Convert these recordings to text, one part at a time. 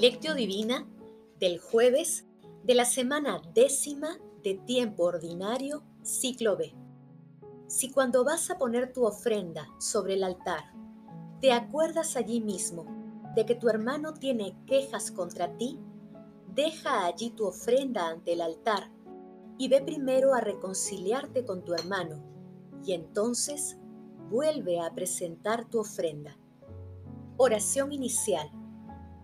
Lectio Divina del jueves de la semana décima de tiempo ordinario, ciclo B. Si cuando vas a poner tu ofrenda sobre el altar, te acuerdas allí mismo de que tu hermano tiene quejas contra ti, deja allí tu ofrenda ante el altar y ve primero a reconciliarte con tu hermano, y entonces vuelve a presentar tu ofrenda. Oración inicial.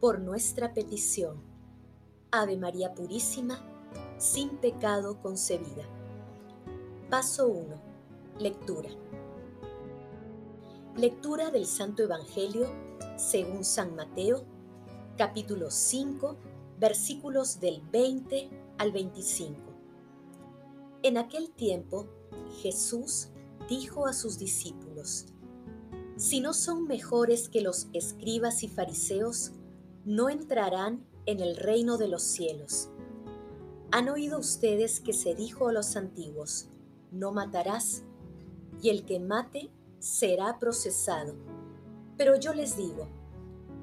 por nuestra petición. Ave María Purísima, sin pecado concebida. Paso 1. Lectura. Lectura del Santo Evangelio según San Mateo, capítulo 5, versículos del 20 al 25. En aquel tiempo, Jesús dijo a sus discípulos, Si no son mejores que los escribas y fariseos, no entrarán en el reino de los cielos. Han oído ustedes que se dijo a los antiguos, no matarás, y el que mate será procesado. Pero yo les digo,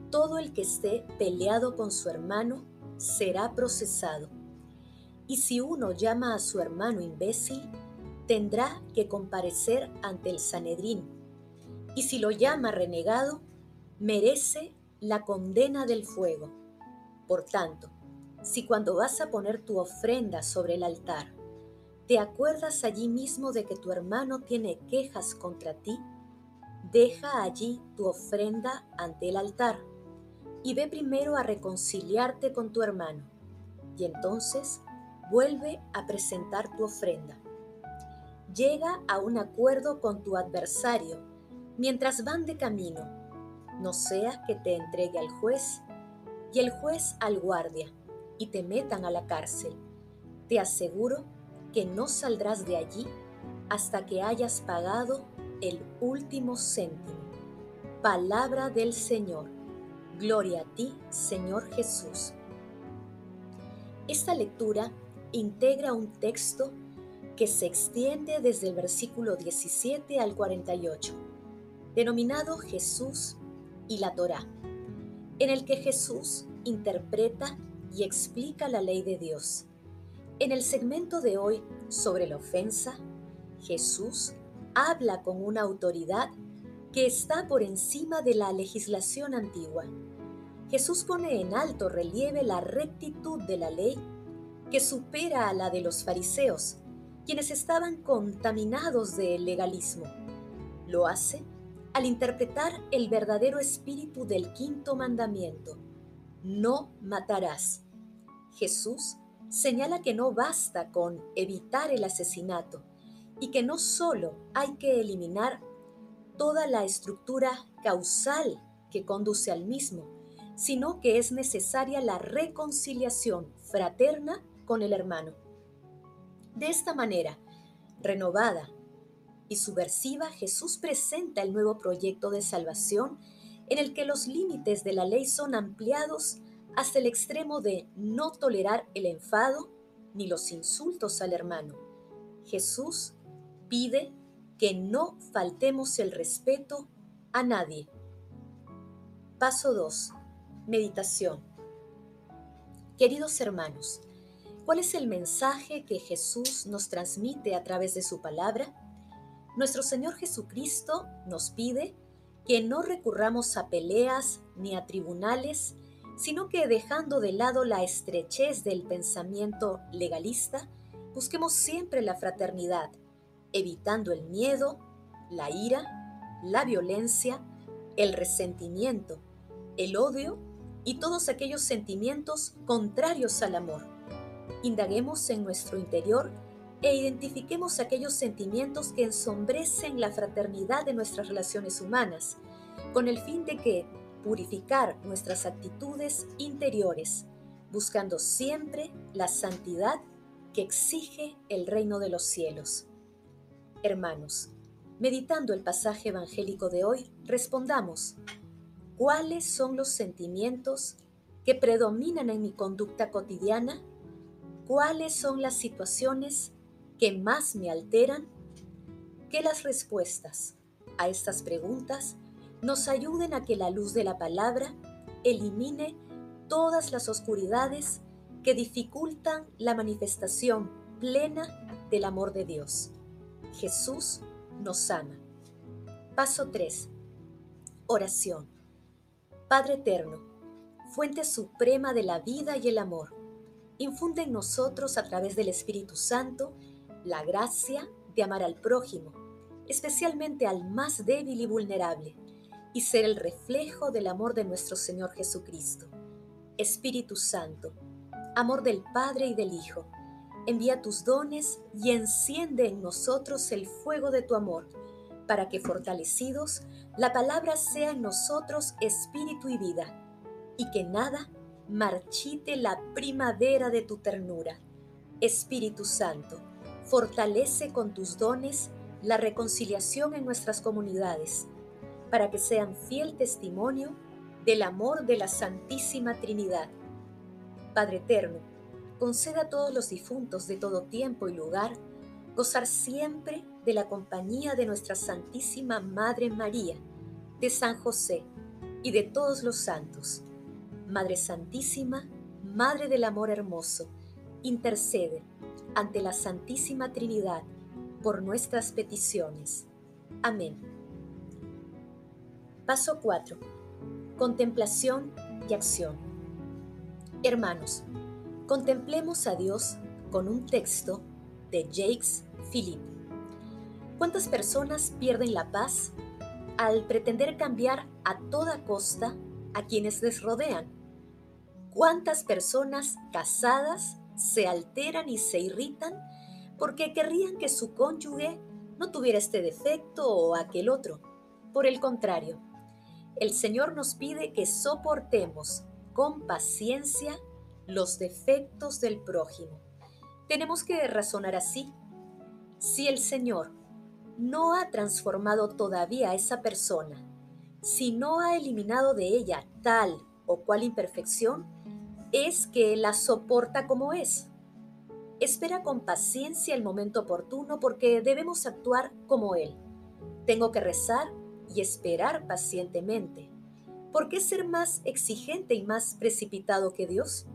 todo el que esté peleado con su hermano será procesado. Y si uno llama a su hermano imbécil, tendrá que comparecer ante el Sanedrín. Y si lo llama renegado, merece la condena del fuego. Por tanto, si cuando vas a poner tu ofrenda sobre el altar, te acuerdas allí mismo de que tu hermano tiene quejas contra ti, deja allí tu ofrenda ante el altar y ve primero a reconciliarte con tu hermano, y entonces vuelve a presentar tu ofrenda. Llega a un acuerdo con tu adversario mientras van de camino no sea que te entregue al juez y el juez al guardia y te metan a la cárcel. Te aseguro que no saldrás de allí hasta que hayas pagado el último céntimo. Palabra del Señor. Gloria a ti, Señor Jesús. Esta lectura integra un texto que se extiende desde el versículo 17 al 48, denominado Jesús y la Torá, en el que Jesús interpreta y explica la ley de Dios. En el segmento de hoy sobre la ofensa, Jesús habla con una autoridad que está por encima de la legislación antigua. Jesús pone en alto relieve la rectitud de la ley que supera a la de los fariseos, quienes estaban contaminados de legalismo. Lo hace al interpretar el verdadero espíritu del quinto mandamiento, no matarás. Jesús señala que no basta con evitar el asesinato y que no solo hay que eliminar toda la estructura causal que conduce al mismo, sino que es necesaria la reconciliación fraterna con el hermano. De esta manera, renovada y subversiva, Jesús presenta el nuevo proyecto de salvación en el que los límites de la ley son ampliados hasta el extremo de no tolerar el enfado ni los insultos al hermano. Jesús pide que no faltemos el respeto a nadie. Paso 2. Meditación. Queridos hermanos, ¿cuál es el mensaje que Jesús nos transmite a través de su palabra? Nuestro Señor Jesucristo nos pide que no recurramos a peleas ni a tribunales, sino que dejando de lado la estrechez del pensamiento legalista, busquemos siempre la fraternidad, evitando el miedo, la ira, la violencia, el resentimiento, el odio y todos aquellos sentimientos contrarios al amor. Indaguemos en nuestro interior e identifiquemos aquellos sentimientos que ensombrecen la fraternidad de nuestras relaciones humanas, con el fin de que, purificar nuestras actitudes interiores, buscando siempre la santidad que exige el reino de los cielos. Hermanos, meditando el pasaje evangélico de hoy, respondamos, ¿cuáles son los sentimientos que predominan en mi conducta cotidiana? ¿Cuáles son las situaciones que más me alteran? Que las respuestas a estas preguntas nos ayuden a que la luz de la palabra elimine todas las oscuridades que dificultan la manifestación plena del amor de Dios. Jesús nos ama. Paso 3. Oración. Padre Eterno, fuente suprema de la vida y el amor, infunde en nosotros a través del Espíritu Santo la gracia de amar al prójimo, especialmente al más débil y vulnerable, y ser el reflejo del amor de nuestro Señor Jesucristo. Espíritu Santo, amor del Padre y del Hijo, envía tus dones y enciende en nosotros el fuego de tu amor, para que fortalecidos la palabra sea en nosotros espíritu y vida, y que nada marchite la primavera de tu ternura. Espíritu Santo, fortalece con tus dones la reconciliación en nuestras comunidades, para que sean fiel testimonio del amor de la Santísima Trinidad. Padre Eterno, conceda a todos los difuntos de todo tiempo y lugar gozar siempre de la compañía de nuestra Santísima Madre María, de San José y de todos los santos. Madre Santísima, Madre del Amor Hermoso, intercede ante la Santísima Trinidad por nuestras peticiones. Amén. Paso 4. Contemplación y acción. Hermanos, Contemplemos a Dios con un texto de Jacques Philippe. ¿Cuántas personas pierden la paz al pretender cambiar a toda costa a quienes les rodean? ¿Cuántas personas casadas se alteran y se irritan porque querrían que su cónyuge no tuviera este defecto o aquel otro? Por el contrario, el Señor nos pide que soportemos con paciencia los defectos del prójimo. Tenemos que razonar así. Si el Señor no ha transformado todavía a esa persona, si no ha eliminado de ella tal o cual imperfección, es que la soporta como es. Espera con paciencia el momento oportuno porque debemos actuar como Él. Tengo que rezar y esperar pacientemente. ¿Por qué ser más exigente y más precipitado que Dios?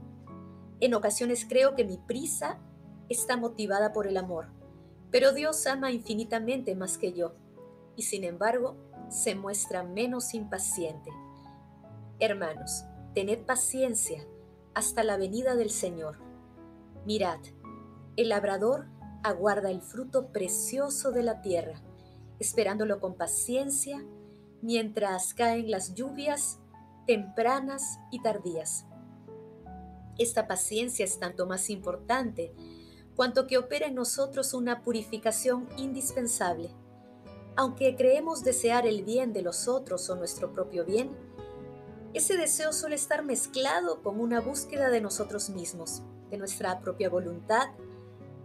En ocasiones creo que mi prisa está motivada por el amor, pero Dios ama infinitamente más que yo, y sin embargo se muestra menos impaciente. Hermanos, tened paciencia hasta la venida del Señor. Mirad, el labrador aguarda el fruto precioso de la tierra, esperándolo con paciencia mientras caen las lluvias tempranas y tardías. Esta paciencia es tanto más importante cuanto que opera en nosotros una purificación indispensable. Aunque creemos desear el bien de los otros o nuestro propio bien, ese deseo suele estar mezclado con una búsqueda de nosotros mismos, de nuestra propia voluntad,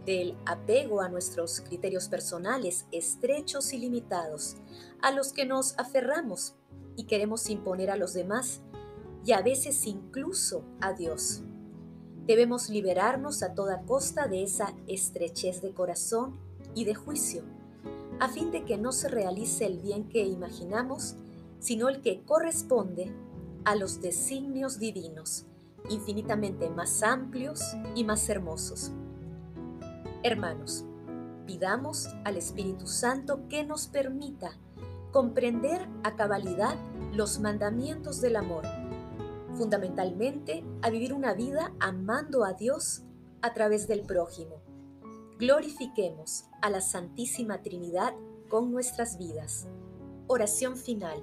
del apego a nuestros criterios personales estrechos y limitados, a los que nos aferramos y queremos imponer a los demás y a veces incluso a Dios. Debemos liberarnos a toda costa de esa estrechez de corazón y de juicio, a fin de que no se realice el bien que imaginamos, sino el que corresponde a los designios divinos, infinitamente más amplios y más hermosos. Hermanos, pidamos al Espíritu Santo que nos permita comprender a cabalidad los mandamientos del amor fundamentalmente a vivir una vida amando a Dios a través del prójimo. Glorifiquemos a la Santísima Trinidad con nuestras vidas. Oración final.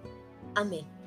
Amén.